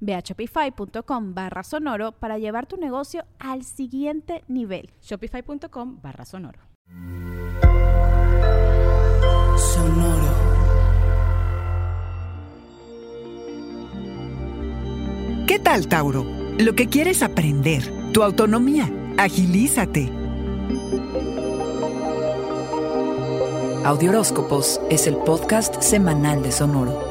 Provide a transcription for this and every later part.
Ve a shopify.com barra sonoro para llevar tu negocio al siguiente nivel. Shopify.com barra sonoro. Sonoro. ¿Qué tal, Tauro? Lo que quieres aprender, tu autonomía, agilízate. Audioróscopos es el podcast semanal de Sonoro.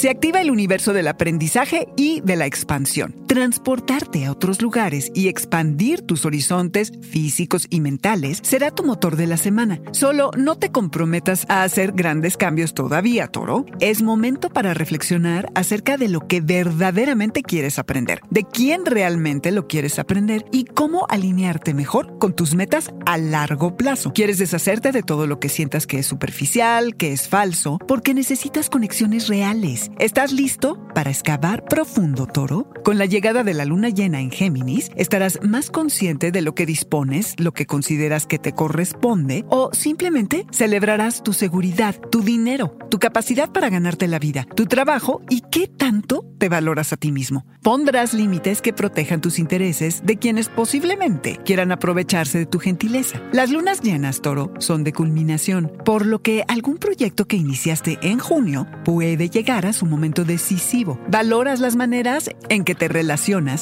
Se activa el universo del aprendizaje y de la expansión. Transportarte a otros lugares y expandir tus horizontes físicos y mentales será tu motor de la semana. Solo no te comprometas a hacer grandes cambios todavía, Toro. Es momento para reflexionar acerca de lo que verdaderamente quieres aprender, de quién realmente lo quieres aprender y cómo alinearte mejor con tus metas a largo plazo. Quieres deshacerte de todo lo que sientas que es superficial, que es falso, porque necesitas conexiones reales ¿Estás listo para excavar profundo, toro? Con la de la luna llena en Géminis, estarás más consciente de lo que dispones, lo que consideras que te corresponde, o simplemente celebrarás tu seguridad, tu dinero, tu capacidad para ganarte la vida, tu trabajo y qué tanto te valoras a ti mismo. Pondrás límites que protejan tus intereses de quienes posiblemente quieran aprovecharse de tu gentileza. Las lunas llenas, toro, son de culminación, por lo que algún proyecto que iniciaste en junio puede llegar a su momento decisivo. Valoras las maneras en que te relacionas,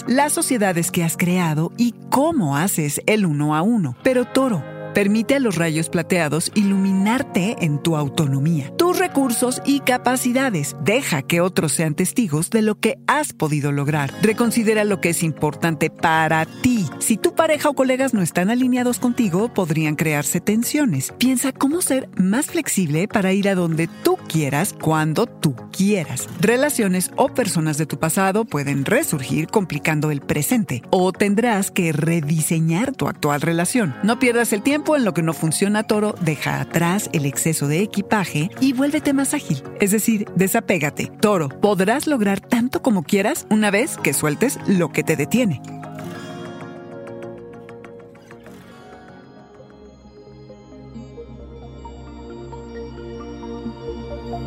las sociedades que has creado y cómo haces el uno a uno. Pero toro, Permite a los rayos plateados iluminarte en tu autonomía, tus recursos y capacidades. Deja que otros sean testigos de lo que has podido lograr. Reconsidera lo que es importante para ti. Si tu pareja o colegas no están alineados contigo, podrían crearse tensiones. Piensa cómo ser más flexible para ir a donde tú quieras, cuando tú quieras. Relaciones o personas de tu pasado pueden resurgir complicando el presente o tendrás que rediseñar tu actual relación. No pierdas el tiempo en lo que no funciona, Toro, deja atrás el exceso de equipaje y vuélvete más ágil. Es decir, desapégate. Toro, podrás lograr tanto como quieras una vez que sueltes lo que te detiene.